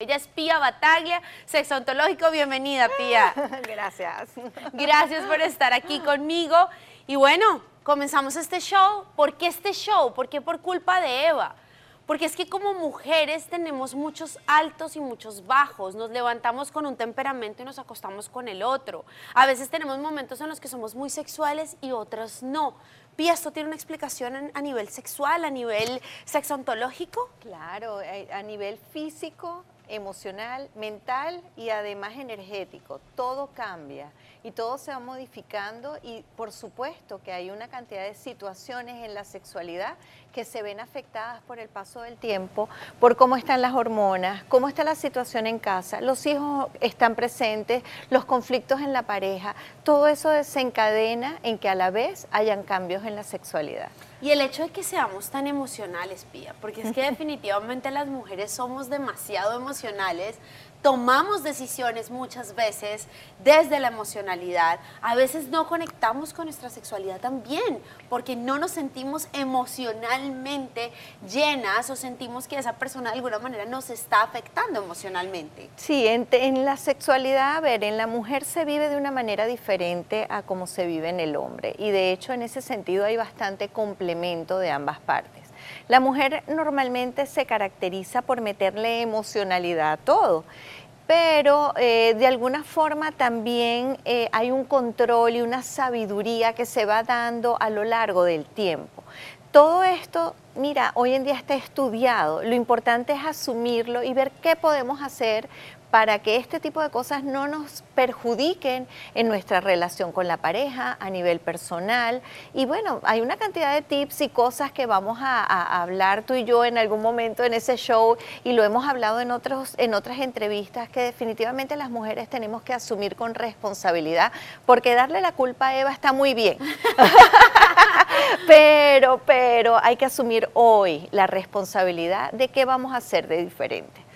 Ella es Pía Bataglia, sexo ontológico. Bienvenida, Pía. Gracias. Gracias por estar aquí conmigo. Y bueno, comenzamos este show. ¿Por qué este show? ¿Por qué por culpa de Eva? Porque es que como mujeres tenemos muchos altos y muchos bajos. Nos levantamos con un temperamento y nos acostamos con el otro. A veces tenemos momentos en los que somos muy sexuales y otros no. Pía, ¿esto tiene una explicación a nivel sexual, a nivel sexontológico? Claro, eh, a nivel físico, emocional, mental y además energético. Todo cambia y todo se va modificando y por supuesto que hay una cantidad de situaciones en la sexualidad que se ven afectadas por el paso del tiempo, por cómo están las hormonas, cómo está la situación en casa, los hijos están presentes, los conflictos en la pareja, todo eso desencadena en que a la vez hayan cambios en la sexualidad. Y el hecho de que seamos tan emocionales, Pía, porque es que definitivamente las mujeres somos demasiado emocionales, tomamos decisiones muchas veces desde la emocionalidad. A veces no conectamos con nuestra sexualidad también, porque no nos sentimos emocionalmente llenas o sentimos que esa persona de alguna manera nos está afectando emocionalmente. Sí, en, en la sexualidad, a ver, en la mujer se vive de una manera diferente a como se vive en el hombre. Y de hecho, en ese sentido hay bastante complemento de ambas partes. La mujer normalmente se caracteriza por meterle emocionalidad a todo pero eh, de alguna forma también eh, hay un control y una sabiduría que se va dando a lo largo del tiempo. Todo esto, mira, hoy en día está estudiado, lo importante es asumirlo y ver qué podemos hacer para que este tipo de cosas no nos perjudiquen en nuestra relación con la pareja a nivel personal. Y bueno, hay una cantidad de tips y cosas que vamos a, hablar tú y yo en algún momento en ese show y lo hemos hablado en, otros, en otras entrevistas que definitivamente las mujeres tenemos que asumir con responsabilidad porque darle la culpa a Eva está muy bien. pero, pero hay que asumir hoy la responsabilidad de qué vamos a hacer de diferente.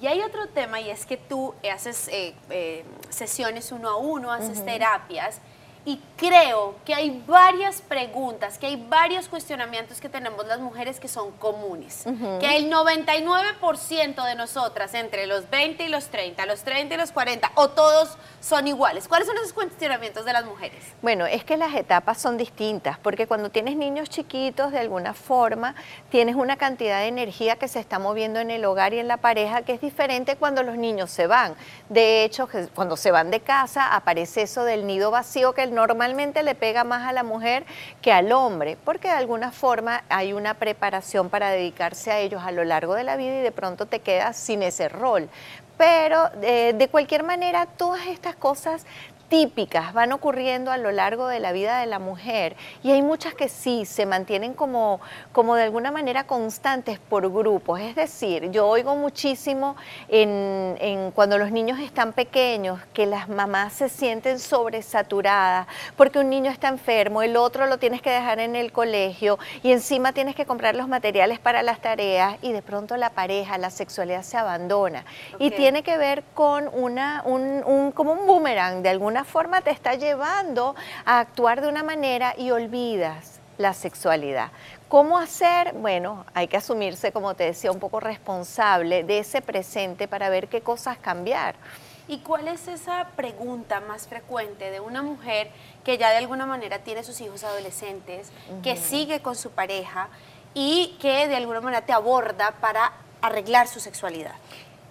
Y hay otro tema y es que tú haces eh, eh, sesiones uno a uno, haces terapias y creo que hay varias preguntas, que hay varios cuestionamientos que tenemos las mujeres que son comunes. Que el 99% de nosotras, entre los 20 y los 30, los 30 y los 40, o todos son iguales. ¿Cuáles son esos cuestionamientos de las mujeres? Bueno, es que las etapas son distintas, porque cuando tienes niños chiquitos, de alguna forma, tienes una cantidad de energía que se está moviendo en el hogar y en la pareja que es diferente cuando los niños se van. De hecho, cuando se van de casa, aparece eso del nido vacío que el normalmente le pega más a la mujer que al hombre, porque de alguna forma hay una preparación para dedicarse a ellos a lo largo de la vida y de pronto te quedas sin ese rol. Pero eh, de cualquier manera, todas estas cosas típicas van ocurriendo a lo largo de la vida de la mujer y hay muchas que sí se mantienen como, como de alguna manera constantes por grupos. Es decir, yo oigo muchísimo en, en cuando los niños están pequeños que las mamás se sienten sobresaturadas porque un niño está enfermo, el otro lo tienes que dejar en el colegio y encima tienes que comprar los materiales para las tareas y de pronto la pareja, la sexualidad se abandona. Y tiene que ver con una, un, un, como un boomerang de alguna forma te está llevando a actuar de una manera y olvidas la sexualidad. ¿Cómo hacer? Bueno, hay que asumirse, como te decía, un poco responsable de ese presente para ver qué cosas cambiar. ¿Y cuál es esa pregunta más frecuente de una mujer que ya de alguna manera tiene sus hijos adolescentes, que sigue con su pareja y que de alguna manera te aborda para arreglar su sexualidad?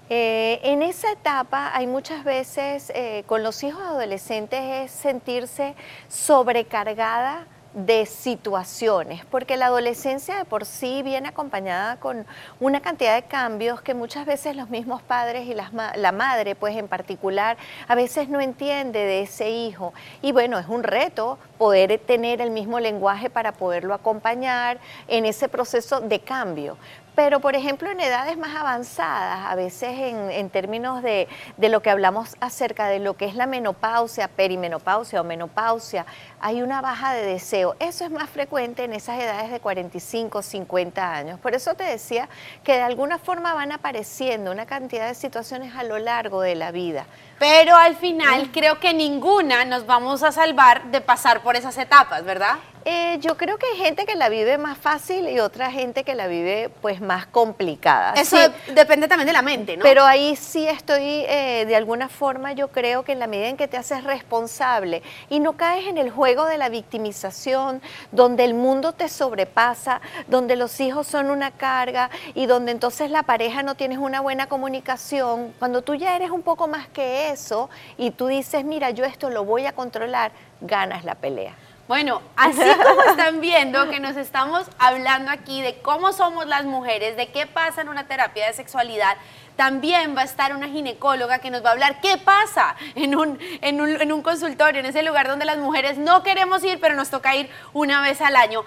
Eh, en esa etapa hay muchas veces eh, con los hijos adolescentes es sentirse sobrecargada de situaciones, porque la adolescencia de por sí viene acompañada con una cantidad de cambios que muchas veces los mismos padres y la madre, pues en particular, a veces no entiende de ese hijo. Y bueno, es un reto poder tener el mismo lenguaje para poderlo acompañar en ese proceso de cambio. Pero, por ejemplo, en edades más avanzadas, a veces en, términos de, lo que hablamos acerca de lo que es la menopausia, perimenopausia o menopausia, hay una baja de deseo. Eso es más frecuente en esas edades de 45, 50 años. Por eso te decía que de alguna forma van apareciendo una cantidad de situaciones a lo largo de la vida. Pero al final creo que ninguna nos vamos a salvar de pasar por esas etapas, ¿verdad? Eh, yo creo que hay gente que la vive más fácil y otra gente que la vive pues más complicada. Eso depende también de la mente, ¿no? Pero ahí sí estoy, eh, de alguna forma yo creo que en la medida en que te haces responsable y no caes en el juego de la victimización, donde el mundo te sobrepasa, donde los hijos son una carga y donde entonces la pareja no tienes una buena comunicación, cuando tú ya eres un poco más que eso y tú dices, mira, yo esto lo voy a controlar, ganas la pelea. Bueno, así como están viendo que nos estamos hablando aquí de cómo somos las mujeres, de qué pasa en una terapia de sexualidad, también va a estar una ginecóloga que nos va a hablar qué pasa en un, en un, en un consultorio, en ese lugar donde las mujeres no queremos ir, pero nos toca ir una vez al año.